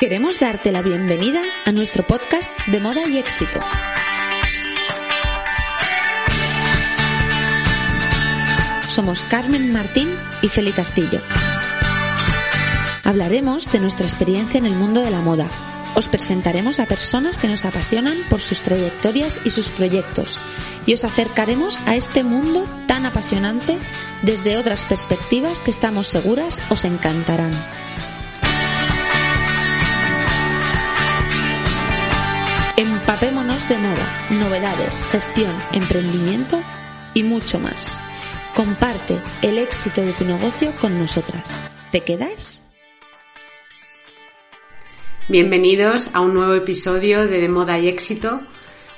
Queremos darte la bienvenida a nuestro podcast de moda y éxito. Somos Carmen Martín y Feli Castillo. Hablaremos de nuestra experiencia en el mundo de la moda. Os presentaremos a personas que nos apasionan por sus trayectorias y sus proyectos y os acercaremos a este mundo tan apasionante desde otras perspectivas que estamos seguras os encantarán. Empapémonos de moda, novedades, gestión, emprendimiento y mucho más. Comparte el éxito de tu negocio con nosotras. ¿Te quedas? Bienvenidos a un nuevo episodio de De Moda y Éxito.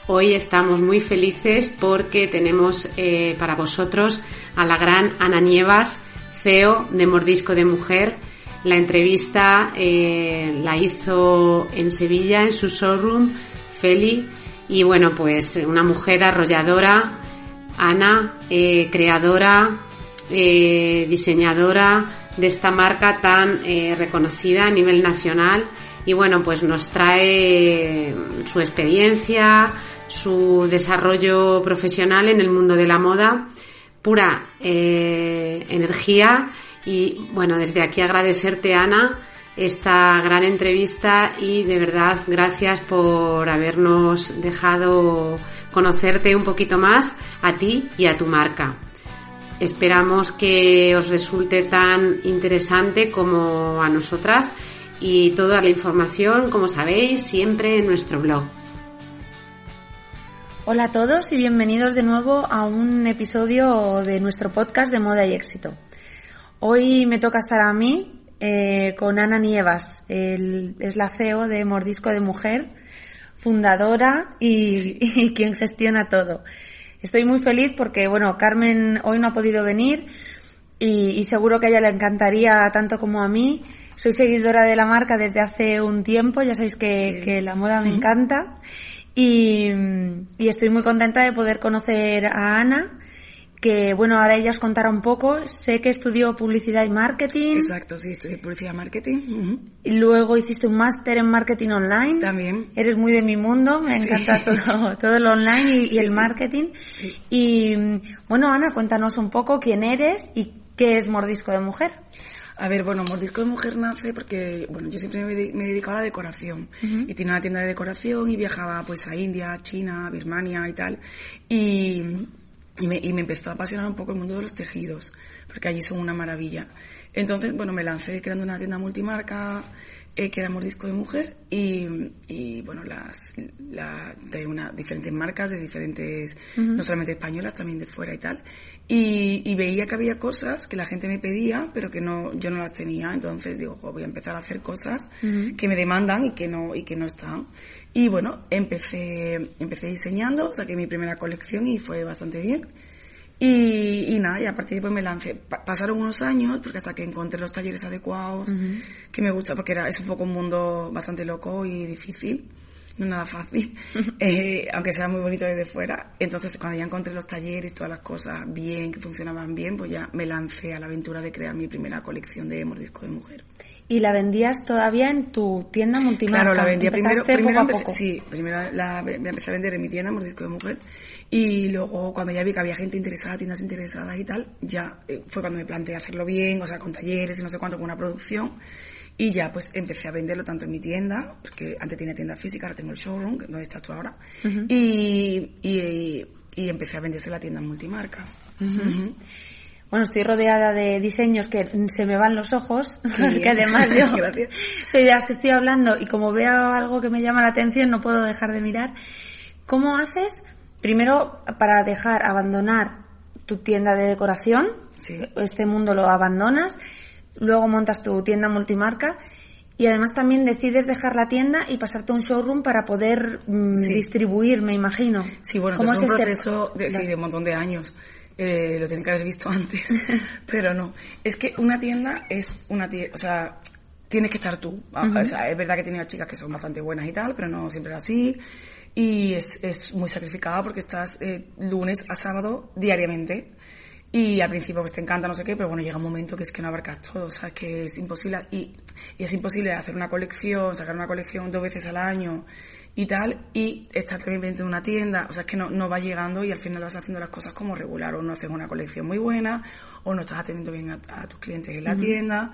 Hoy estamos muy felices porque tenemos eh, para vosotros a la gran Ana Nievas, CEO de Mordisco de Mujer. La entrevista eh, la hizo en Sevilla, en su showroom, Feli. Y bueno, pues una mujer arrolladora, Ana, eh, creadora, diseñadora de esta marca tan reconocida a nivel nacional. Y bueno, pues nos trae su experiencia, su desarrollo profesional en el mundo de la moda, pura eh, energía. Y bueno, desde aquí agradecerte Ana esta gran entrevista y de verdad gracias por habernos dejado conocerte un poquito más a ti y a tu marca. Esperamos que os resulte tan interesante como a nosotras y toda la información, como sabéis, siempre en nuestro blog. Hola a todos y bienvenidos de nuevo a un episodio de nuestro podcast de moda y éxito. Hoy me toca estar a mí eh, con Ana Nievas, es la CEO de Mordisco de Mujer, fundadora y, quien gestiona todo. Estoy muy feliz porque, bueno, Carmen hoy no ha podido venir y, y seguro que a ella le encantaría tanto como a mí. Soy seguidora de la marca desde hace un tiempo, ya sabéis que, la moda me encanta. Y, estoy muy contenta de poder conocer a Ana, que bueno, ahora ella os contará un poco. Sé que estudió publicidad y marketing. Exacto, sí, estudié publicidad y marketing. Y luego hiciste un máster en marketing online. También. Eres muy de mi mundo, me encanta todo, todo lo online y, el marketing. Y bueno, Ana, cuéntanos un poco quién eres y qué es Mordisco de Mujer. A ver, bueno, Mordisco de Mujer nace porque, bueno, yo siempre me, he dedicado a la decoración. Y tenía una tienda de decoración y viajaba pues a India, China, Birmania y tal. Y, y me empezó a apasionar un poco el mundo de los tejidos, porque allí son una maravilla. Entonces, bueno, me lancé creando una tienda multimarca eh, que era Mordisco de Mujer y, y bueno, las, la, de una, diferentes marcas, de diferentes, no solamente españolas, también de fuera y tal. Y, veía que había cosas que la gente me pedía, pero que no, yo no las tenía. Entonces digo, voy a empezar a hacer cosas que me demandan y que no, y que no están. Y bueno, empecé, empecé diseñando, saqué mi primera colección y fue bastante bien. Y, nada, y a partir de ahí pues me lancé. pasaron unos años, porque hasta que encontré los talleres adecuados, que me gusta, porque era, es un poco un mundo bastante loco y difícil no nada fácil, eh, aunque sea muy bonito desde fuera. Entonces, cuando ya encontré los talleres, todas las cosas bien, que funcionaban bien, pues ya me lancé a la aventura de crear mi primera colección de mordisco de mujer. ¿Y la vendías todavía en tu tienda multimarca? Claro, la vendía primero, primero poco a poco. Sí, primero la, empecé a vender en mi tienda Mordisco de Mujer y luego cuando ya vi que había gente interesada, tiendas interesadas y tal, ya eh, fue cuando me planteé hacerlo bien, o sea, con talleres y no sé cuánto, con una producción y ya pues empecé a venderlo tanto en mi tienda, porque antes tenía tienda física, ahora tengo el showroom, donde estás tú ahora, y, y, empecé a venderse la tienda multimarca. Bueno, estoy rodeada de diseños que se me van los ojos, que además yo soy de las que estoy hablando y como veo algo que me llama la atención no puedo dejar de mirar. ¿Cómo haces, primero, para dejar, abandonar tu tienda de decoración? Este mundo lo abandonas luego montas tu tienda multimarca Y además también decides dejar la tienda y pasarte a un showroom para poder mm, distribuir, me imagino. Sí, bueno, ¿Cómo es un este- proceso de, sí, de un montón de años. Eh, lo tienen que haber visto antes, pero no. Es que una tienda es una tienda, o sea, tienes que estar tú. O sea, es verdad que he tenido chicas que son bastante buenas y tal, pero no siempre es así. Y es, es muy sacrificada porque estás eh, lunes a sábado diariamente. Y al principio pues te encanta, no sé qué, pero bueno, llega un momento que es que no abarcas todo, o sea, es que es imposible, y, y es imposible hacer una colección, sacar una colección dos veces al año y tal, y estar también de una tienda, o sea, es que no, no va llegando y al final vas haciendo las cosas como regular, o no haces una colección muy buena, o no estás atendiendo bien a, a tus clientes en la tienda,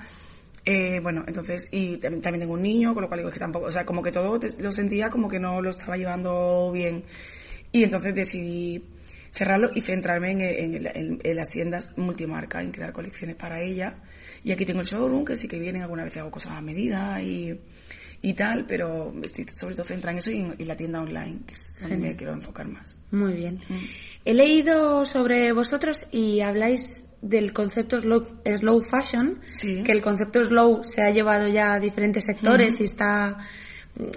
eh, bueno, entonces, y también, tengo un niño, con lo cual digo que tampoco, o sea, como que todo te- lo sentía como que no lo estaba llevando bien. Y entonces decidí cerrarlo y centrarme en, en- en- en las tiendas multimarca, en crear colecciones para ella. Y aquí tengo el showroom, que sí que vienen, alguna vez hago cosas a medida y, y tal, pero estoy sobre todo centrada en eso y en, y la tienda online, que es donde me quiero enfocar más. Muy bien. He leído sobre vosotros y habláis del concepto slow, slow fashion, Sí. que el concepto slow se ha llevado ya a diferentes sectores y está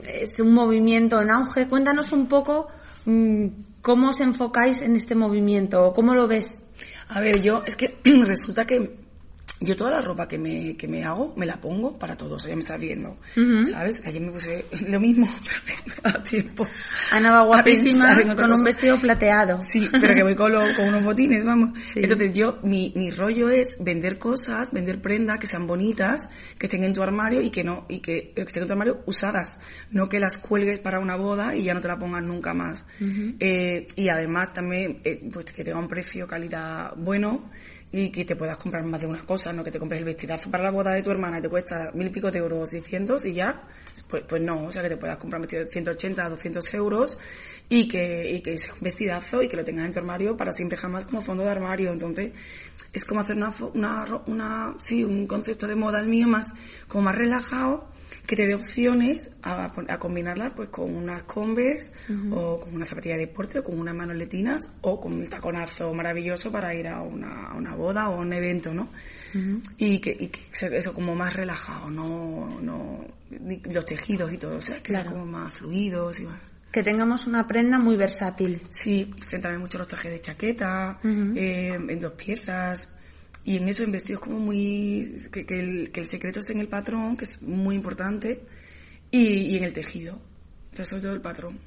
es un movimiento en auge. Cuéntanos un poco mm, cómo os enfocáis en este movimiento o cómo lo ves. A ver, yo, es que resulta que yo toda la ropa que me, que me hago, me la pongo para todos, ya me estás viendo, ¿sabes? Ayer me puse lo mismo, pero a tiempo. Ana va guapísima con un vestido plateado. Sí, pero que voy con, lo- con unos botines, vamos. Sí. Entonces yo, mi, mi rollo es vender cosas, vender prendas que sean bonitas, que estén en tu armario y que no, y que, que estén en tu armario usadas, no que las cuelgues para una boda y ya no te la pongas nunca más. Eh, y además también, eh, pues que tenga un precio, calidad bueno y que te puedas comprar más de una cosa, no que te compres el vestidazo para la boda de tu hermana y te cuesta mil y pico de euros o 600 y ya, pues, pues no, o sea que te puedas comprar un vestido de 180 200 euros y que, y que sea un vestidazo y que lo tengas en tu armario para siempre jamás como fondo de armario. Entonces, es como hacer una, una, una, sí, un concepto de moda el mío más, como más relajado, que te dé opciones a, a combinarlas pues con unas Converse o con una zapatilla de deporte o con unas manoletinas o con un taconazo maravilloso para ir a una, a una boda o a un evento, ¿no? Y que, y que eso como más relajado, no, no, los tejidos y todo, o sea, que Claro. sea como más fluidos y más. Que tengamos una prenda muy versátil. Sí, centrarme mucho los trajes de chaqueta, eh, en dos piezas. Y en eso, en vestidos como muy... Que, que el, que el secreto esté en el patrón, que es muy importante, y, y en el tejido. Pero sobre todo el patrón.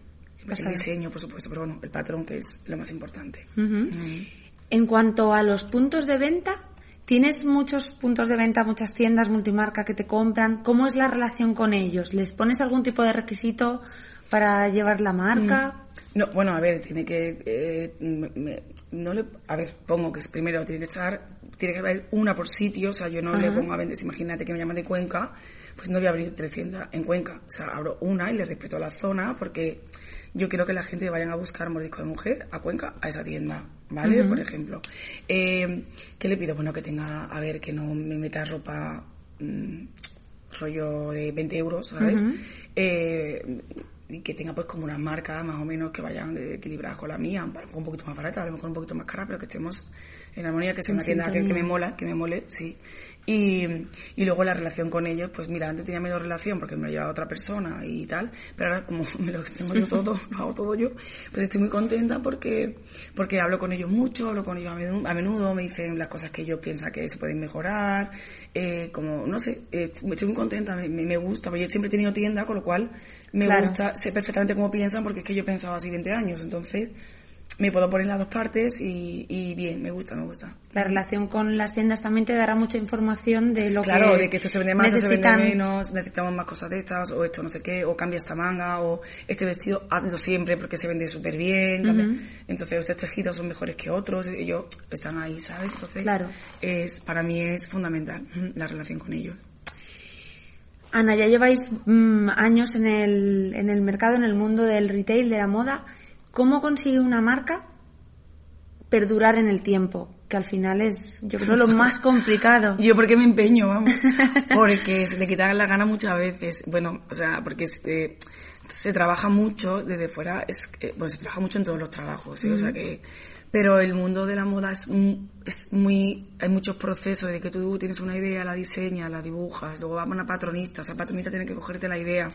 El diseño, por supuesto, pero bueno, el patrón que es lo más importante. Mm. En cuanto a los puntos de venta, ¿tienes muchos puntos de venta, muchas tiendas multimarca que te compran? ¿Cómo es la relación con ellos? ¿Les pones algún tipo de requisito para llevar la marca? No, bueno, a ver, tiene que... eh, me- me- no le, a ver, pongo que primero tiene que estar... Tiene que haber una por sitio, o sea, yo no le pongo a vender, imagínate que me llaman de Cuenca, pues no voy a abrir tres tiendas en Cuenca. O sea, abro una y le respeto la zona porque yo quiero que la gente vayan a buscar mordisco de mujer a Cuenca, a esa tienda, ¿vale? Por ejemplo. Eh, ¿Qué le pido? Bueno, que tenga, a ver, que no me meta ropa... mm, rollo de 20 euros, ¿sabes? Eh, y que tenga pues como una marca más o menos que vayan equilibradas con la mía, un poquito más barata, a lo mejor un poquito más cara, pero que estemos en armonía, que sea En una tienda que, que me mola, que me mole, sí. Y, y luego la relación con ellos, pues mira, antes tenía menos relación porque me lo llevaba otra persona y tal, pero ahora como me lo tengo yo todo, lo hago todo yo, pues estoy muy contenta porque, porque hablo con ellos mucho, hablo con ellos a menudo, a menudo, me dicen las cosas que yo pienso que se pueden mejorar, eh, como, no sé, eh, estoy muy contenta, me, me- me gusta, porque yo siempre he tenido tienda, con lo cual me Claro. gusta, sé perfectamente cómo piensan porque es que yo pensaba así 20 años, entonces me puedo poner las dos partes y, y bien, me gusta, me gusta. La relación con las tiendas también te dará mucha información de lo Claro, que de que esto se vende más, esto se vende menos, necesitamos más cosas de estas, o esto no sé qué, o cambia esta manga, o este vestido hazlo siempre porque se vende súper bien. Entonces, estos tejidos son mejores que otros, y ellos están ahí, ¿sabes? Entonces, Claro. es, para mí es fundamental la relación con ellos. Ana, ya lleváis mm, años en el, en el mercado, en el mundo del retail, de la moda. ¿Cómo consigue una marca perdurar en el tiempo? Que al final es, yo creo, lo más complicado. Yo porque me empeño, vamos. Porque se le quitan la gana muchas veces. Bueno, o sea, porque se, se trabaja mucho desde fuera, es, eh, bueno, se trabaja mucho en todos los trabajos, ¿eh? o sea que, pero el mundo de la moda es, es muy, hay muchos procesos de que tú tienes una idea, la diseñas, la dibujas, luego va a una patronista, esa patronista tiene que cogerte la idea,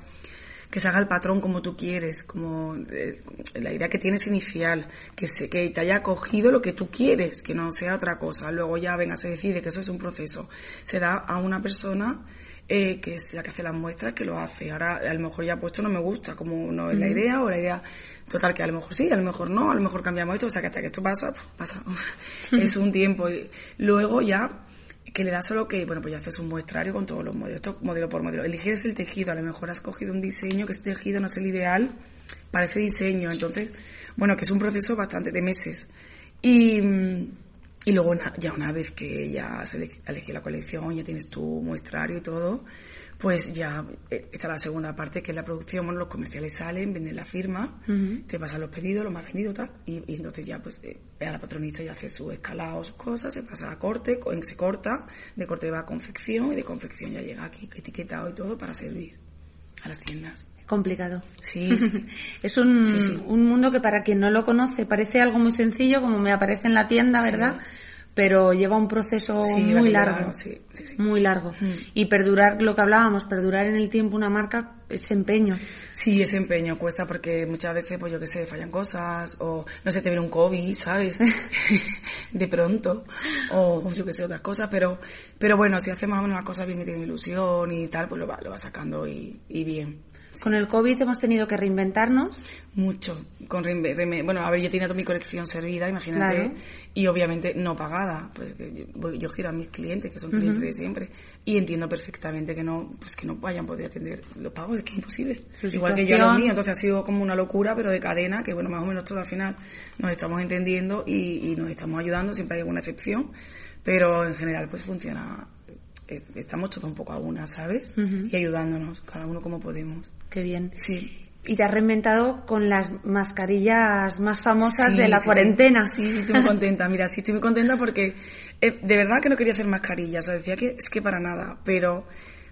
que se haga el patrón como tú quieres, como eh, la idea que tienes inicial, que se, que te haya cogido lo que tú quieres, que no sea otra cosa, luego ya venga, se decide que eso es un proceso, se da a una persona eh, que es la que hace las muestras, que lo hace. Ahora, a lo mejor ya puesto no me gusta, como no es la idea, o la idea, total, que a lo mejor sí, a lo mejor no, a lo mejor cambiamos esto, o sea, que hasta que esto pasa, pues, pasa. es un tiempo. Y Luego ya, que le das solo que, bueno, pues ya haces un muestrario con todos los modelos, esto modelo por modelo. Eliges el tejido, a lo mejor has cogido un diseño que ese tejido no es el ideal para ese diseño, entonces, bueno, que es un proceso bastante de meses. Y, mm, y luego ya una vez que ya has ele- elegido la colección, ya tienes tu muestrario y todo, pues ya eh, está la segunda parte que es la producción, bueno, los comerciales salen, venden la firma, te pasan los pedidos, lo más vendido tal, y, y entonces ya pues eh, a la patronista ya hace su escalado, sus cosas, se pasa a corte, co- se corta, de corte va a confección y de confección ya llega aquí etiquetado y todo para servir a las tiendas. Complicado. Sí. Es un, Sí, sí. un mundo que para quien no lo conoce parece algo muy sencillo, como me aparece en la tienda, ¿verdad? Pero lleva un proceso muy largo. Muy largo. Mm. Y perdurar, lo que hablábamos, perdurar en el tiempo una marca es empeño. Sí, ese empeño cuesta porque muchas veces, pues yo que sé, fallan cosas o no sé, te viene un COVID, ¿sabes? de pronto o yo que sé, otras cosas, pero pero bueno, si hace más o menos las cosas bien y tiene ilusión y tal, pues lo va, lo va sacando y, y bien. Con el COVID hemos tenido que reinventarnos. Mucho. Con reinve- bueno, a ver, yo tenía toda mi colección servida, imagínate, Claro. y obviamente no pagada, pues yo, yo giro a mis clientes, que son clientes de siempre, y entiendo perfectamente que no, pues que no vayan a poder atender los pagos, es que es imposible. Su Igual que yo a los míos, entonces ha sido como una locura, pero de cadena, que bueno, más o menos todo al final nos estamos entendiendo y, y nos estamos ayudando, siempre hay alguna excepción, pero en general pues funciona, eh, estamos todos un poco a una, ¿sabes? Y ayudándonos, cada uno como podemos. Qué bien. Sí. Y te has reinventado con las mascarillas más famosas Sí, de la sí, cuarentena. Sí, sí, estoy muy contenta. Mira, sí, estoy muy contenta porque eh, de verdad que no quería hacer mascarillas. O sea, decía que es que para nada. Pero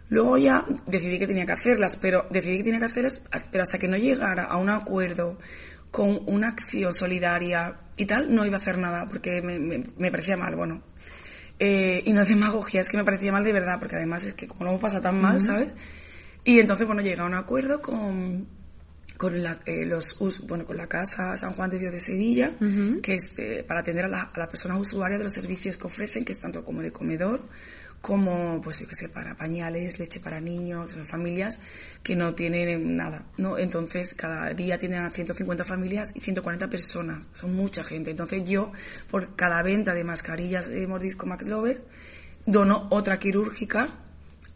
luego ya decidí que tenía que hacerlas. Pero decidí que tenía que hacerlas, pero hasta que no llegara a un acuerdo con una acción solidaria y tal, no iba a hacer nada porque me, me, me parecía mal. Bueno, eh, y no es demagogia, es que me parecía mal de verdad, porque además es que como lo hemos pasado tan mal, ¿sabes? Y entonces, bueno, llegué a un acuerdo con, con la, eh, los, bueno, con la Casa San Juan de Dios de Sevilla, que es eh, para atender a, la- a las personas usuarias de los servicios que ofrecen, que es tanto como de comedor, como, pues, yo qué sé, para pañales, leche para niños, familias que no tienen nada, ¿no? Entonces, cada día tienen a 150 familias y 140 personas, son mucha gente. Entonces, yo, por cada venta de mascarillas de Mordisco Max Lover, dono otra quirúrgica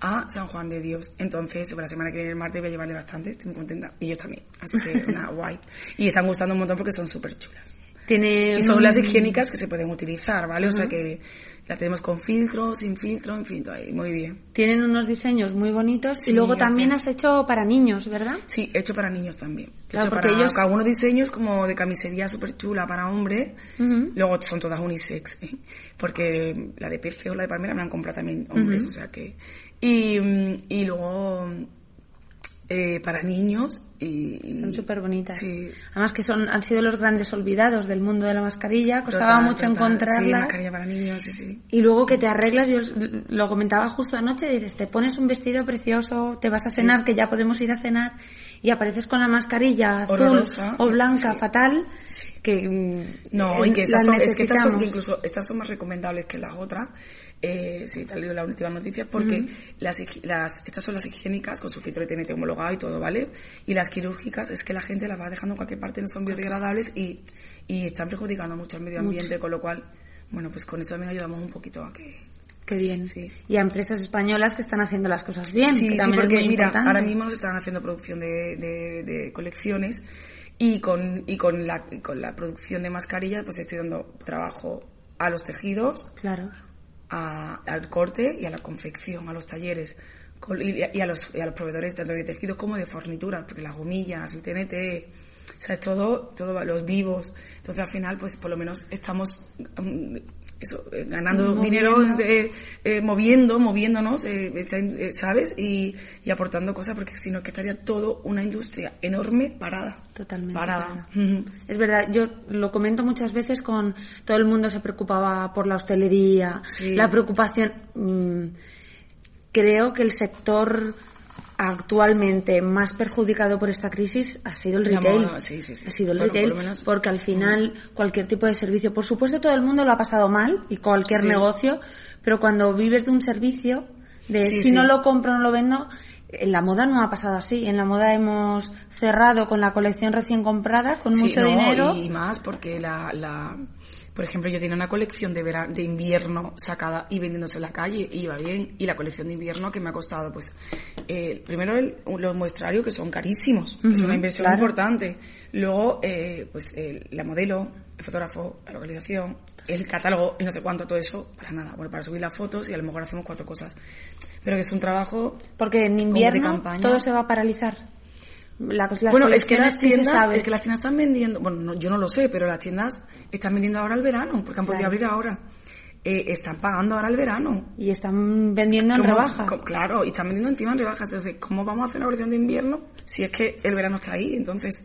a San Juan de Dios. Entonces, para la semana que viene, el martes, voy a llevarle bastante, estoy muy contenta. Y yo también. Así que, nada, guay. Y están gustando un montón porque son súper chulas. Tiene Y son las higiénicas que se pueden utilizar, ¿vale? O sea que la tenemos con filtro, sin filtro, en fin, todo ahí, muy bien. Tienen unos diseños muy bonitos y luego también has hecho para niños, ¿verdad? Sí, hecho para niños también. Claro, hecho para ellos- algunos diseños como de camisería súper chula para hombre. Luego son todas unisex, ¿eh? porque la de PC o la de Palmera me la han comprado también hombres, o sea que... Y, mm, y luego eh, para niños y... Son súper bonitas. Sí. Además que son, han sido los grandes olvidados del mundo de la mascarilla, costaba Total, mucho total. Sí, encontrarlas. mascarilla para niños, sí, sí. y luego que te arreglas, yo lo comentaba justo anoche, dices, te pones un vestido precioso, te vas a cenar, que ya podemos ir a cenar, y apareces con la mascarilla azul Horrorosa. o blanca Sí. fatal, que mm, No, y que estas son, es que estas son, incluso estas son más recomendables que las otras. Eh, sí, te leído la última noticia porque las, estas son las higiénicas con su filtro de TNT homologado y todo, ¿vale? Y las quirúrgicas es que la gente las va dejando en cualquier parte, no son biodegradables y, y están perjudicando mucho al medio ambiente, con lo cual, bueno, pues con eso también ayudamos un poquito a que... Qué bien. Sí. Y a empresas españolas que están haciendo las cosas bien. Sí, que sí, porque mira, importante. ahora mismo nos están haciendo producción de, de- de colecciones y con, y con la, y con la producción de mascarillas pues estoy dando trabajo a los tejidos, Claro. a- al corte y a la confección, a los talleres y, y a los, y a los proveedores tanto de tejidos como de fornituras, porque las gomillas, el TNT, o sea, es todo, todo los vivos. Entonces al final, pues por lo menos estamos eso, eh, ganando dinero, eh, eh, moviendo, moviéndonos, ¿sabes? Y, y, aportando cosas, porque si no, que estaría todo una industria enorme parada. Totalmente. Parada. Es verdad, yo lo comento muchas veces con todo el mundo se preocupaba por la hostelería, la preocupación. Mmm, creo que el sector actualmente más perjudicado por esta crisis ha sido el retail. Ha sido el retail porque al final cualquier tipo de servicio, por supuesto todo el mundo lo ha pasado mal y cualquier negocio, pero cuando vives de un servicio, de si no lo compro, no lo vendo, en la moda no ha pasado así. En la moda hemos cerrado con la colección recién comprada, con mucho dinero. Y más porque la, la por ejemplo, yo tenía una colección de, de invierno sacada y vendiéndose en la calle y iba bien. Y la colección de invierno que me ha costado, pues, eh, primero los muestrarios que son carísimos, es una inversión importante. Luego, eh, pues, la modelo, el fotógrafo, la localización, el catálogo y no sé cuánto, todo eso, para nada. Bueno, para subir las fotos y a lo mejor hacemos cuatro cosas. Pero que es un trabajo. Porque en invierno todo se va a paralizar bueno, es que las tiendas, es que las tiendas están vendiendo, bueno, yo no lo sé, pero las tiendas están vendiendo ahora el verano, porque han podido abrir ahora. Eh, están pagando ahora el verano. Y están vendiendo en rebaja. claro, y están vendiendo encima en rebajas. Entonces, ¿cómo vamos a hacer una colección de invierno si es que el verano está ahí? Entonces,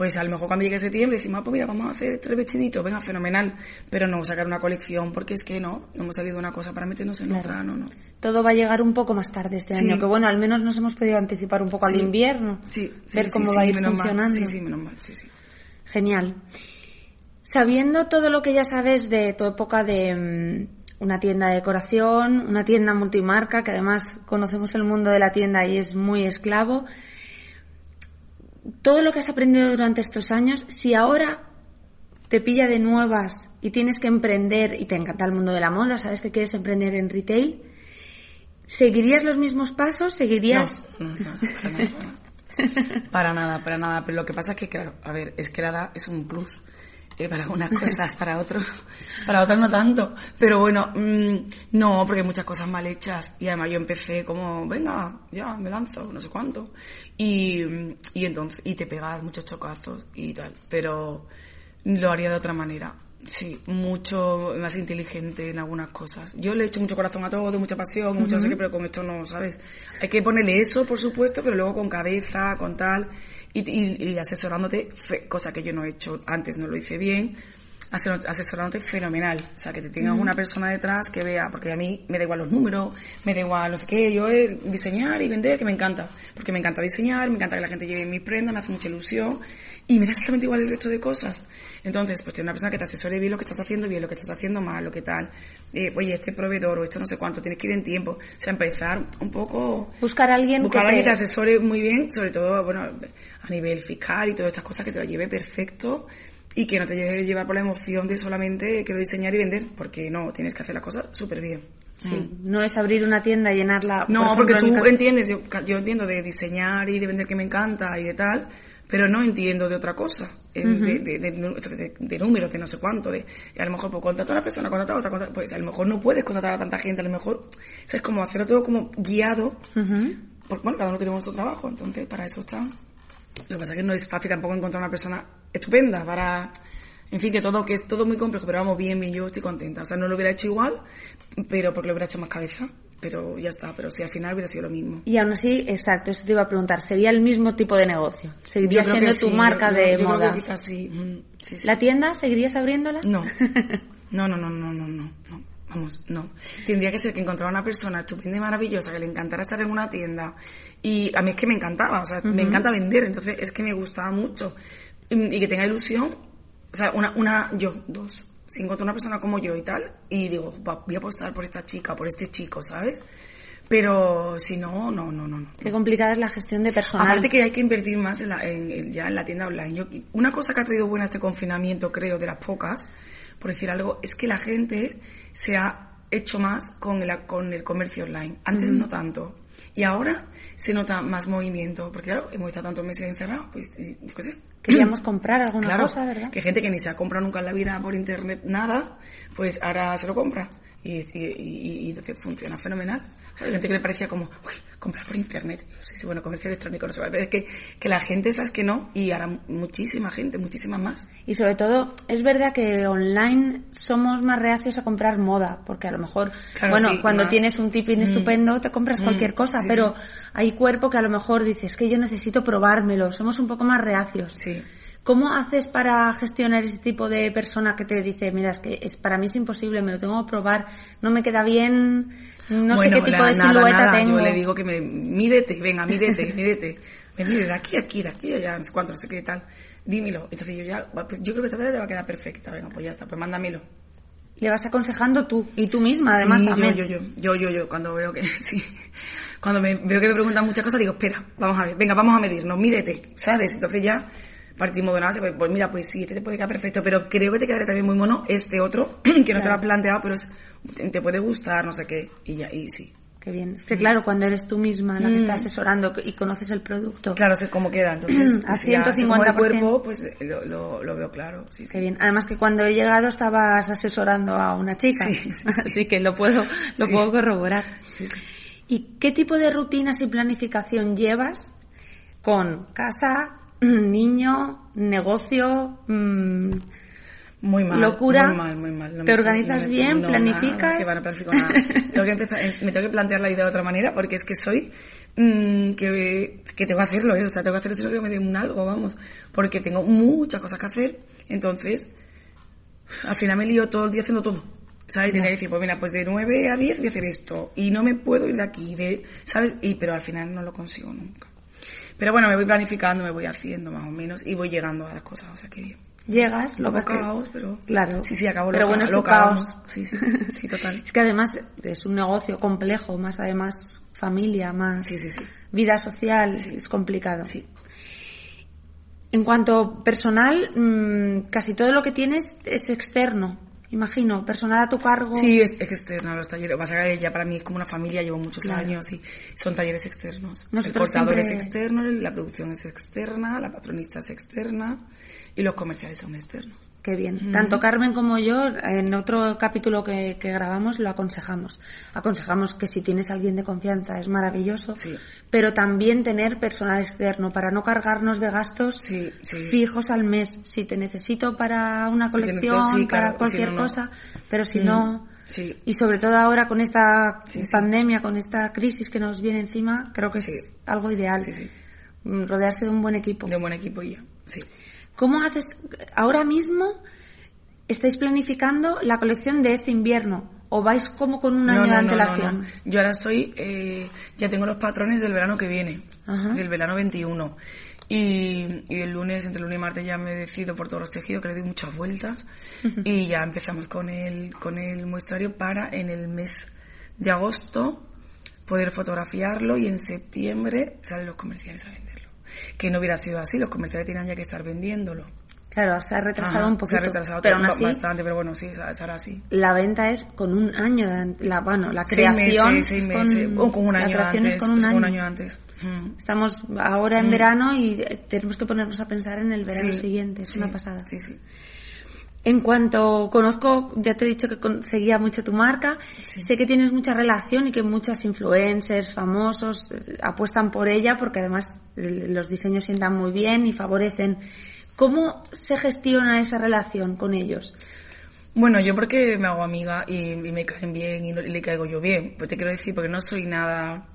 pues a lo mejor cuando llegue septiembre decimos, ah, pues mira, vamos a hacer tres vestiditos, venga, fenomenal, pero no sacar una colección porque es que no, no hemos salido una cosa para meternos en otra, no, no. Todo va a llegar un poco más tarde este año, que bueno, al menos nos hemos podido anticipar un poco al invierno, sí, ver cómo va a ir funcionando. Sí, sí, menos mal, sí, sí. Genial. Sabiendo todo lo que ya sabes de tu época de mm, una tienda de decoración, una tienda multimarca, que además conocemos el mundo de la tienda y es muy esclavo, todo lo que has aprendido durante estos años, si ahora te pilla de nuevas y tienes que emprender y te encanta el mundo de la moda, sabes que quieres emprender en retail, ¿seguirías los mismos pasos? ¿Seguirías? No, para, nada. para nada, Pero lo que pasa es que, claro, a ver, es que la edad es un plus. Eh, para algunas cosas, para otros, para otras no tanto. Pero bueno, mm, no, porque hay muchas cosas mal hechas. Y además yo empecé como, venga, ya, me lanzo, no sé cuánto. Y, y entonces, y te pegas muchos chocazos y tal. Pero lo haría de otra manera. Sí, mucho más inteligente en algunas cosas. Yo le he hecho mucho corazón a todo, mucha pasión, mucho no sé qué, pero con esto no, ¿sabes? Hay que ponerle eso, por supuesto, pero luego con cabeza, con tal, y, y, asesorándote, cosa que yo no he hecho antes, no lo hice bien, asesorándote fenomenal. O sea, que te tengas una persona detrás que vea, porque a mí me da igual los números, me da igual no sé qué, yo es diseñar y vender, que me encanta. Porque me encanta diseñar, me encanta que la gente lleve mis prendas, me hace mucha ilusión y me da exactamente igual el resto de cosas. Entonces, pues tiene una persona que te asesore bien lo que estás haciendo, bien lo que estás haciendo mal, lo que tal. Eh, oye, este proveedor o esto no sé cuánto, tienes que ir en tiempo. O sea, empezar un poco... Buscar a alguien buscar que, a alguien que te asesore muy bien, sobre todo, bueno, a nivel fiscal y todas estas cosas, que te lo lleve perfecto y que no te lleve llevar por la emoción de solamente quiero diseñar y vender, porque no, tienes que hacer la cosa súper bien. Sí, no es abrir una tienda y llenarla. No, porque tú entiendes, yo, yo, entiendo de diseñar y de vender que me encanta y de tal, pero no entiendo de otra cosa, de, de, números, de no sé cuánto, de a lo mejor pues, contratar a una persona, contratar a otra, pues a lo mejor no puedes contratar a tanta gente, a lo mejor es como hacerlo todo como guiado, porque bueno, cada uno tenemos nuestro trabajo, entonces para eso está. Lo que pasa es que no es fácil tampoco encontrar una persona estupenda para, en fin, que todo, que es todo muy complejo, pero vamos bien, bien, yo estoy contenta. O sea, no lo hubiera hecho igual, pero porque lo hubiera hecho más cabeza pero ya está, pero si al final hubiera sido lo mismo. Y aún así, exacto, eso te iba a preguntar, ¿sería el mismo tipo de negocio? ¿Seguiría siendo tu marca de moda? Mm, sí, ¿La tienda seguirías abriéndola? No. no, no, no, no, no, no, no, vamos, no. Tendría que ser que encontrara una persona estupenda y maravillosa que le encantara estar en una tienda y a mí es que me encantaba, o sea, me encanta vender, entonces es que me gustaba mucho y, que tenga ilusión, o sea, una, una, yo, dos, si encuentro una persona como yo y tal, y digo, voy a apostar por esta chica, por este chico, ¿sabes? Pero si no, no, no, no. Qué complicada es la gestión de personal. Aparte que hay que invertir más en la, en, ya en la tienda online. una cosa que ha traído buena este confinamiento, creo, de las pocas, por decir algo, es que la gente se ha hecho más con el, con el comercio online. Antes no tanto. Y ahora se nota más movimiento, porque claro, hemos estado tantos meses encerrados, pues, yo qué sé, Queríamos comprar alguna cosa, ¿verdad? Que gente que ni se ha comprado nunca en la vida por internet nada, pues ahora se lo compra. Y, y, funciona fenomenal. Hay gente que le parecía como, uy, comprar por internet. Sí, sí, bueno, comercio electrónico no se vale. Pero es que, que la gente, sabes que no, y ahora muchísima gente, muchísima más. Y sobre todo, es verdad que online somos más reacios a comprar moda, porque a lo mejor, bueno, cuando tienes un tipping mm. estupendo, te compras mm. cualquier cosa, pero hay cuerpo que a lo mejor dices que yo necesito probármelo, somos un poco más reacios. Sí. ¿Cómo haces para gestionar ese tipo de persona que te dice, mira, es que es, para mí es imposible, me lo tengo que probar, no me queda bien, no sé qué tipo de silueta tengo? Yo le digo que me, mídete, venga, mídete, mídete. Me mide de aquí aquí, de aquí allá, no sé cuánto, no sé qué tal. Dímelo. Entonces yo ya, pues yo creo que esta tarde te va a quedar perfecta. Venga, pues ya está, pues mándamelo. Le vas aconsejando tú, y tú misma, además, también. Yo, yo, yo, yo, yo, cuando veo que, sí. Cuando me, veo que me preguntan muchas cosas, digo, espera, vamos a ver, venga, vamos a medirnos, mídete, ¿sabes? Entonces ya partimos de base, pues, pues, mira, pues sí, este te puede quedar perfecto, pero creo que te quedaría también muy mono este otro, que no te lo has planteado, pero es, te puede gustar, no sé qué, y ya, y sí. Qué bien. Es que claro, cuando eres tú misma la que está mm. asesorando y conoces el producto. Claro, sé cómo queda. Entonces, a 150%. el cuerpo, pues lo, lo, lo, veo claro. Sí, Qué bien. Además que cuando he llegado estabas asesorando a una chica. Así que lo puedo, lo puedo corroborar. ¿Y qué tipo de rutinas y planificación llevas con casa, niño, negocio, mmm, muy mal. Locura. Muy mal, muy mal. ¿Te organizas bien? ¿Planificas? que nada. tengo que empezar, me tengo que plantear la vida de otra manera porque es que soy mmm, que, que tengo que hacerlo, ¿eh? o sea, tengo que hacer eso que me dé un algo, vamos, porque tengo muchas cosas que hacer, entonces al final me lío todo el día haciendo todo. ¿Sabes? Tenía que decir, pues mira, pues de 9 a 10 voy a hacer esto y no me puedo ir de aquí, de, ¿sabes? Y, pero al final no lo consigo nunca. Pero bueno, me voy planificando, me voy haciendo más o menos y voy llegando a las cosas, o sea que bien llegas, lo ves caos, pero claro. Sí, sí, acabo Pero bueno, es tu caos. Sí, sí, sí, total. es que además es un negocio complejo, más además familia, más sí, sí, sí. vida social, es complicado. Sí. En cuanto personal, mm, casi todo lo que tienes es externo. Imagino, personal a tu cargo. Sí, es, externo, los talleres. Vas a ya para mí es como una familia, llevo muchos años y son talleres externos. el portador es externo, la producción es externa, la patronista es externa y los comerciales son externos. Qué bien. Tanto Carmen como yo, en otro capítulo que, grabamos, lo aconsejamos. Aconsejamos que si tienes alguien de confianza es maravilloso, pero también tener personal externo para no cargarnos de gastos fijos al mes. Si te necesito para una colección, para cualquier cosa, pero si no... Y sobre todo ahora con esta pandemia, con esta crisis que nos viene encima, creo que es algo ideal. Rodearse de un buen equipo. De un buen equipo y sí. ¿Cómo haces ahora mismo? ¿Estáis planificando la colección de este invierno? ¿O vais como con un año de antelación? Yo ahora estoy, eh, ya tengo los patrones del verano que viene, del verano 21. Y, el lunes, entre lunes y martes, ya me decido por todos los tejidos, que le doy muchas vueltas. Y ya empezamos con el, con el muestrario para en el mes de agosto poder fotografiarlo y en septiembre salen los comerciales a vender que no hubiera sido así, los comerciales tenían ya que estar vendiéndolo. Claro, se ha retrasado un poquito. Se ha retrasado pero bastante, pero bueno, sí, es ahora sí. La venta es con un año, de, la, bueno, la creación seis meses, con, o con un año la antes, con un año. un año antes. Mm. Estamos ahora en mm. verano y tenemos que ponernos a pensar en el verano siguiente, es una pasada. Sí, sí. En cuanto conozco, ya te he dicho que seguía mucho tu marca, sé que tienes mucha relación y que muchas influencers, famosos, eh, apuestan por ella porque además eh, los diseños sientan muy bien y favorecen. ¿Cómo se gestiona esa relación con ellos? Bueno, yo porque me hago amiga y, me caen bien y, y, le caigo yo bien. Pues te quiero decir, porque no soy nada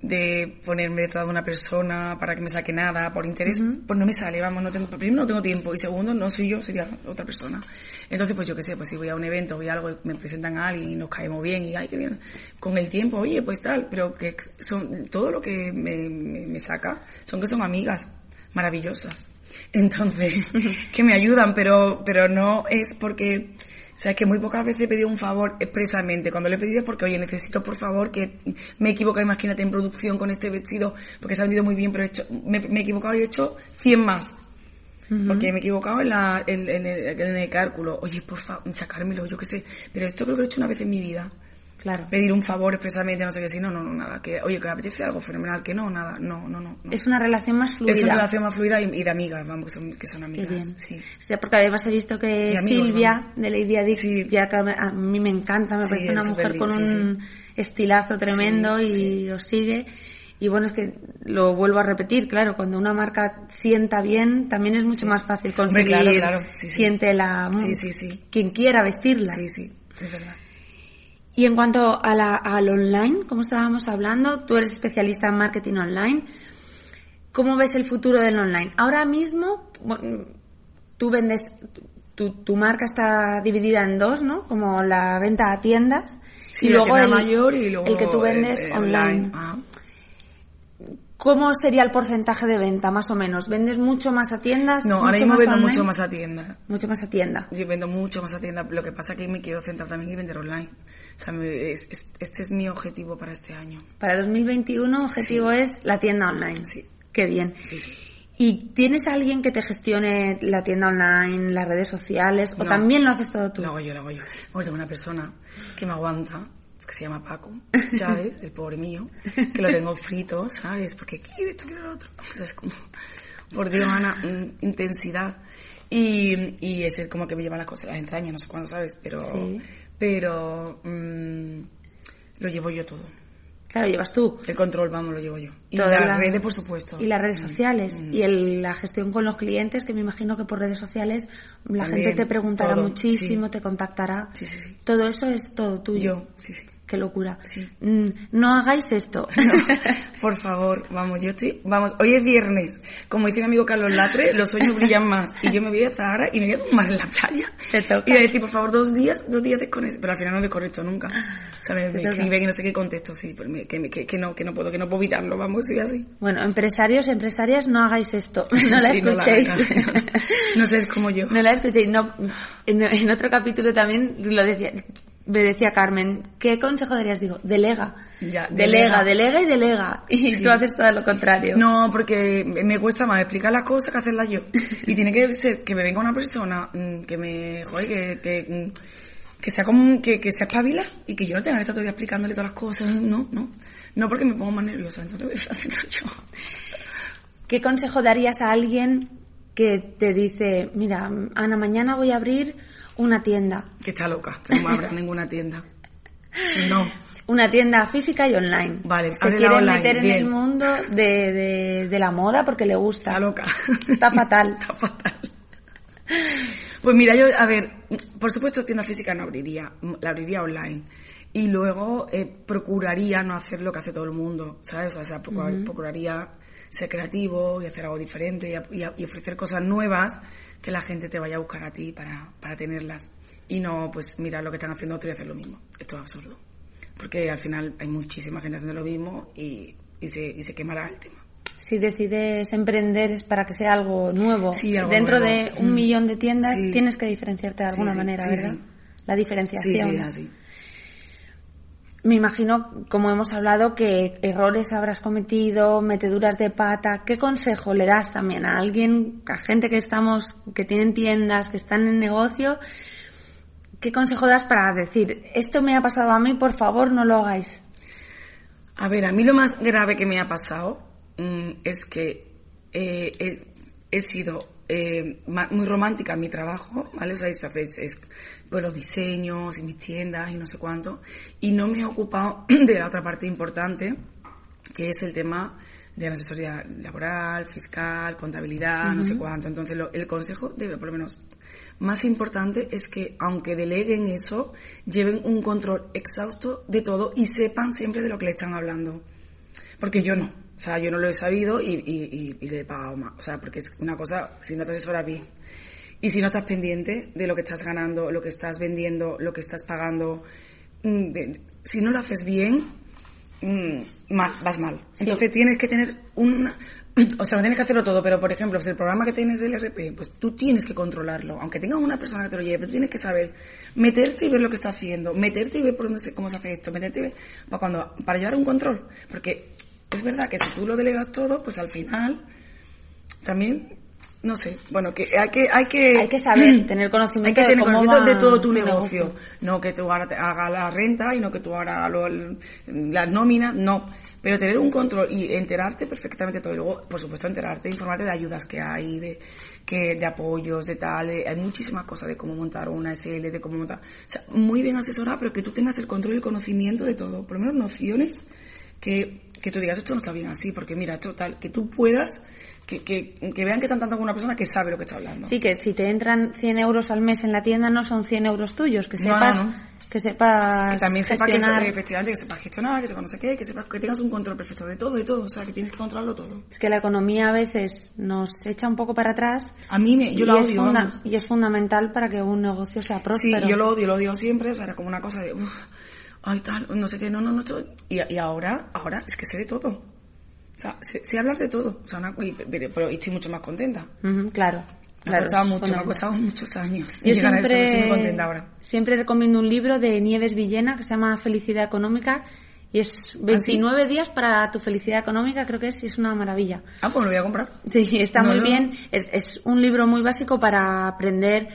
de ponerme detrás de una persona para que me saque nada por interés, pues no me sale, vamos, no tengo, primero no tengo tiempo y segundo no soy yo, sería otra persona. Entonces, pues yo qué sé, pues si voy a un evento, voy a algo y me presentan a alguien y nos caemos bien y ay, qué bien, con el tiempo, oye, pues tal, pero que son, todo lo que me, me, saca son que son amigas maravillosas. Entonces, que me ayudan, pero, pero no es porque, o sea, es que muy pocas veces he pedido un favor expresamente. Cuando le he pedido es porque, oye, necesito por favor que me he equivocado, imagínate, en producción con este vestido, porque se ha vendido muy bien, pero he hecho, me, he equivocado y he hecho 100 más. Porque me he equivocado en, la, en, el, en el cálculo. Oye, por favor, sacármelo, yo qué sé. Pero esto creo que lo he hecho una vez en mi vida. Claro. Pedir un favor expresamente, no sé qué, si no, no, no, nada. Que, oye, que apetece algo fenomenal, que no, nada, no, no, no. Es una relación más fluida. Es una relación más fluida y, de amigas, vamos, que son, que son amigas. bien. Sí. O sea, porque además he visto que Silvia, de Lady Addict, ya que a mí me encanta, me parece una mujer con un estilazo tremendo y os sigue. Y bueno, es que lo vuelvo a repetir, claro, cuando una marca sienta bien, también es mucho más fácil conseguir claro, claro, sí, sí. siente la Sí, sí, sí. quien quiera vestirla. Sí, sí, es verdad. Y en cuanto a la, al online, como estábamos hablando, tú eres especialista en marketing online. ¿Cómo ves el futuro del online? Ahora mismo, bueno, tú vendes, tu, tu marca está dividida en dos, ¿no? Como la venta a tiendas Sí, y luego el, mayor y luego el que tú vendes el online. Ah. ¿Cómo sería el porcentaje de venta, más o menos? ¿Vendes mucho más a tiendas? No, ahora mismo vendo online? mucho más a tienda. Mucho más a tienda. Yo vendo mucho más a tienda. Lo que pasa es que me quiero centrar también en vender online. O sea, es- es- este es mi objetivo para este año. Para 2021, objetivo es la tienda online. Sí. Qué bien. Sí, sí. ¿Y tienes a alguien que te gestione la tienda online, las redes sociales? ¿O No. también lo haces todo tú? Lo hago yo, lo hago yo. Bueno, tengo una persona que me aguanta, que se llama Paco, ¿sabes? El pobre mío, que lo tengo frito, ¿sabes? Porque quiere esto, quiere lo otro. Es como, por Dios, Ana, mm, intensidad. Y, y ese es como que me lleva las cosas, las entrañas, no sé cuándo, ¿sabes? Pero, Sí. pero mm, lo llevo yo todo. Claro, llevas tú. El control, vamos, lo llevo yo. Y Todas las las- redes, por supuesto. Y las redes sociales. Mm. Y el- la gestión con los clientes, que me imagino que por redes sociales la También, gente te preguntará todo, muchísimo, sí. te contactará. Sí, sí, sí. Todo eso es todo tuyo. Yo, sí, sí. Qué locura. Sí. Mm, no hagáis esto. Por favor, vamos, yo estoy, vamos, hoy es viernes, como dice mi amigo Carlos Latre, los sueños brillan más, y yo me voy a Zahara y me voy a tomar en la playa, Te toca. y voy a decir, por favor, dos días, dos días desconecto, pero al final no desconecto nunca, sea, me, escriben y no sé qué contesto, sí, pero me- que, que, que no, que no puedo, que no puedo evitarlo, vamos, soy así. bueno, empresarios, empresarias, no hagáis esto. No la Sí, no escuchéis. No sé, es como yo. No la escuchéis. No, en, en otro capítulo también lo decía, me decía Carmen, ¿qué consejo darías? Digo, delega. Ya, delega, delega. delega y delega. Y Sí. tú haces todo lo contrario. No, porque me cuesta más explicar las cosas que hacerlas yo. Y tiene que ser que me venga una persona mm, que me, joder, que, que, mm, que sea como, que, que sea espabila y que yo no tenga que estar todo el día explicándole todas las cosas. No, no. No porque me pongo más nerviosa, entonces voy a haciendo yo. ¿Qué consejo darías a alguien que te dice, mira, Ana, mañana voy a abrir una tienda? Que está loca, que no me abra ninguna tienda. No. Una tienda física y online. Vale, Se quiere online, meter en el mundo de, de, de la moda porque le gusta. Está loca. Está fatal. Está fatal. Pues mira, yo, a ver, por supuesto tienda física no abriría, la abriría online. Y luego eh, procuraría no hacer lo que hace todo el mundo, ¿sabes? O sea, procura- procuraría ser creativo y hacer algo diferente y ofrecer cosas nuevas que la gente te vaya a buscar a ti para, para tenerlas. Y no, pues mira lo que están haciendo otros y hacer lo mismo. Esto es absurdo. Porque al final hay muchísima gente haciendo lo mismo y, y, se, y se quemará el tema. Si decides emprender es para que sea algo nuevo. Sí, algo Dentro nuevo. de un Mm. millón de tiendas Sí. tienes que diferenciarte de alguna sí, manera, ¿verdad? sí. La Sí, diferenciación. así. Me imagino, como hemos hablado, que errores habrás cometido, meteduras de pata. ¿Qué consejo le das también a alguien, a gente que estamos, que tienen tiendas, que están en negocio? ¿Qué consejo das para decir, esto me ha pasado a mí, por favor, no lo hagáis? A ver, a mí lo más grave que me ha pasado mm, es que eh, he, he sido eh, muy romántica mi trabajo, ¿vale? O sea, es, es- es, pues los diseños y mis tiendas y no sé cuánto, y no me he ocupado de la otra parte importante, que es el tema de la asesoría laboral, fiscal, contabilidad, no sé cuánto. Entonces, lo- el consejo, de, por lo menos más importante, es que aunque deleguen eso, lleven un control exhausto de todo y sepan siempre de lo que le están hablando. Porque yo no. O sea, yo no lo he sabido y, y- y- y le he pagado más. O sea, porque es una cosa, si no te asesoras bien y si no estás pendiente de lo que estás ganando, lo que estás vendiendo, lo que estás pagando, mm, de- si no lo haces bien, mm, mal, vas mal. Entonces tienes que tener una... O sea, no tienes que hacerlo todo, pero por ejemplo, si el programa que tienes del RP, pues tú tienes que controlarlo. Aunque tengas una persona que te lo lleve, pero tú tienes que saber meterte y ver lo que está haciendo, meterte y ver por dónde se, cómo se hace esto, meterte y ver para, cuando, para llevar un control. Porque es verdad que si tú lo delegas todo, pues al final también no sé, bueno, que hay que... Hay que, hay que saber, tener conocimiento, hay que tener de, cómo conocimiento de todo tu, tu negocio. negocio. No que tú ahora te hagas la renta y no que tú ahora lo, las nóminas, no. Pero tener un control y enterarte perfectamente de todo. Y luego, por supuesto, enterarte, informarte de ayudas que hay, de, que, de apoyos, de tal. de- hay muchísimas cosas de cómo montar una SL, de cómo montar. O sea, muy bien asesorada, pero que tú tengas el control y el conocimiento de todo. Por lo menos nociones que, que tú digas, esto no está bien así, porque mira, esto tal, que tú puedas, que, que, que vean que están tratando con una persona que sabe lo que está hablando. Sí, que si te entran 100 euros al mes en la tienda no son 100 euros tuyos, que No, no, sepas, no. que sepas que también sepa que, efectivamente, que sepas gestionar, que sepas no sé qué, que sepas que tengas un control perfecto de todo, de todo, o sea, que tienes que controlarlo todo. Es que la economía a veces nos echa un poco para atrás A mí, me, yo lo odio, funda- y es fundamental para que un negocio sea Sí, próspero. yo lo odio, lo odio siempre, o sea, era como una cosa de, uff, ay tal, no sé qué, no, no, no, y, y ahora, ahora es que sé de todo. O sea, sé, sé hablar de todo, o sea, una- y- pero, estoy mucho más contenta. Ujú, claro. Me claro, ha costado mucho, me ha costado muchos años. Yo llegar a esto, muy siempre, contenta ahora. siempre recomiendo un libro de Nieves Villena que se llama Felicidad Económica y ¿Ah, es 29 días para tu felicidad económica, creo que es, y es una maravilla. Ah, pues lo voy a comprar. Sí, está No, muy no. bien. Es, es un libro muy básico para aprender,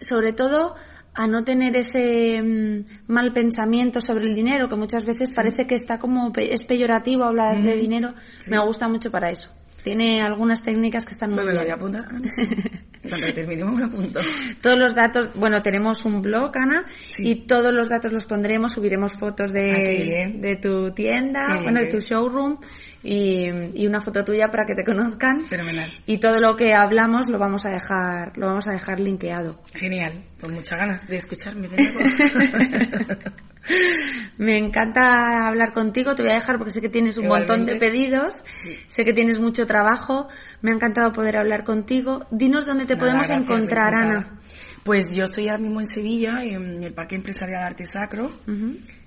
sobre todo a no tener ese mm, mal pensamiento sobre el dinero, que muchas veces parece que está como pe- es peyorativo hablar de dinero. Me gusta mucho para eso. Tiene algunas técnicas que están muy Pues me lo voy a bien. apuntar. Cuando terminemos me lo apunto. Todos los datos, bueno, tenemos un blog, Ana, Sí. y todos los datos los pondremos, subiremos fotos Ah, de, bien. de tu tienda, bien, bueno, de tu bien. showroom y, y una foto tuya para que te conozcan. Fenomenal. Y todo lo que hablamos lo vamos a dejar, lo vamos a dejar linkeado. Genial, pues muchas ganas de escucharme de nuevo. Me encanta hablar contigo, te voy a dejar porque sé que tienes un montón de pedidos, Sí. sé que tienes mucho trabajo, me ha encantado poder hablar contigo. Dinos dónde te Nada, podemos gracias, encontrar. Ana. Pues yo estoy ahora mismo en Sevilla, en el Parque Empresarial Arte Sacro,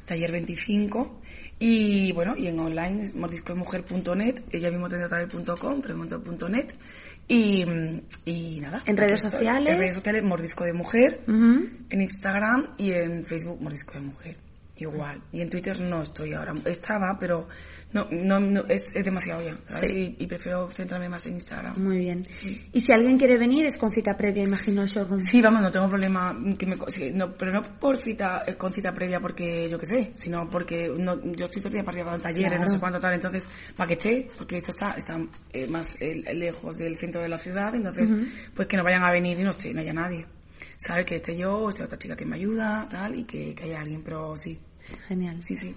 taller 25, y bueno, y en online es mordiscodemujer.net, ella mismo tendrá otra vez punto .com, pero monto punto .net, y, y nada. ¿En redes estoy. sociales? En redes sociales, Mordisco de Mujer, Ujú. en Instagram y en Facebook, Mordisco de Mujer. Igual. Y en Twitter no estoy ahora. Estaba, pero no, no, no es, es demasiado ya, ¿sabes? Sí. Y, y prefiero centrarme más en Instagram. Muy bien. Y si alguien quiere venir, es con cita previa, imagino, al showroom. Sí, vamos, no tengo problema, que me, co- sí, no, pero no por cita, eh, con cita previa porque yo qué sé, sino porque no, yo estoy día para arriba en talleres, Claro. no sé cuánto tal, entonces, para que esté, porque esto está, está eh, más eh, lejos del centro de la ciudad, entonces, pues que no vayan a venir y no esté, no haya nadie. ¿Sabes? Que esté yo, esté otra chica que me ayuda, tal, y que, que haya alguien, pero sí, Genial. sí, sí.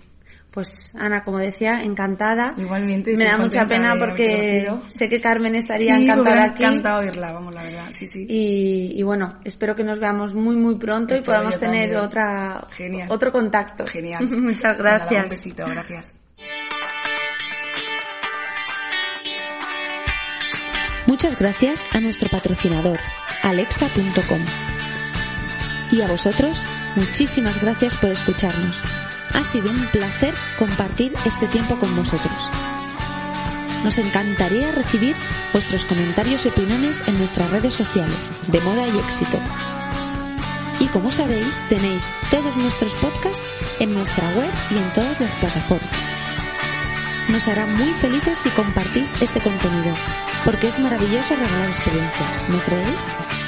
Pues Ana, como decía, encantada. Igualmente, Me da mucha pena porque sé que Carmen estaría sí, encantada aquí. encantado verla, vamos, la verdad, sí, sí. Y, y bueno, espero que nos veamos muy muy pronto y podamos tener también. otra Genial. otro contacto. Genial. Muchas Nada, gracias. un besito, gracias. Muchas gracias a nuestro patrocinador, alexa.com. Y a vosotros, muchísimas gracias por escucharnos. Ha sido un placer compartir este tiempo con vosotros. Nos encantaría recibir vuestros comentarios y opiniones en nuestras redes sociales de moda y éxito. Y como sabéis, tenéis todos nuestros podcasts en nuestra web y en todas las plataformas. Nos hará muy felices si compartís este contenido, porque es maravilloso regalar experiencias, ¿no creéis?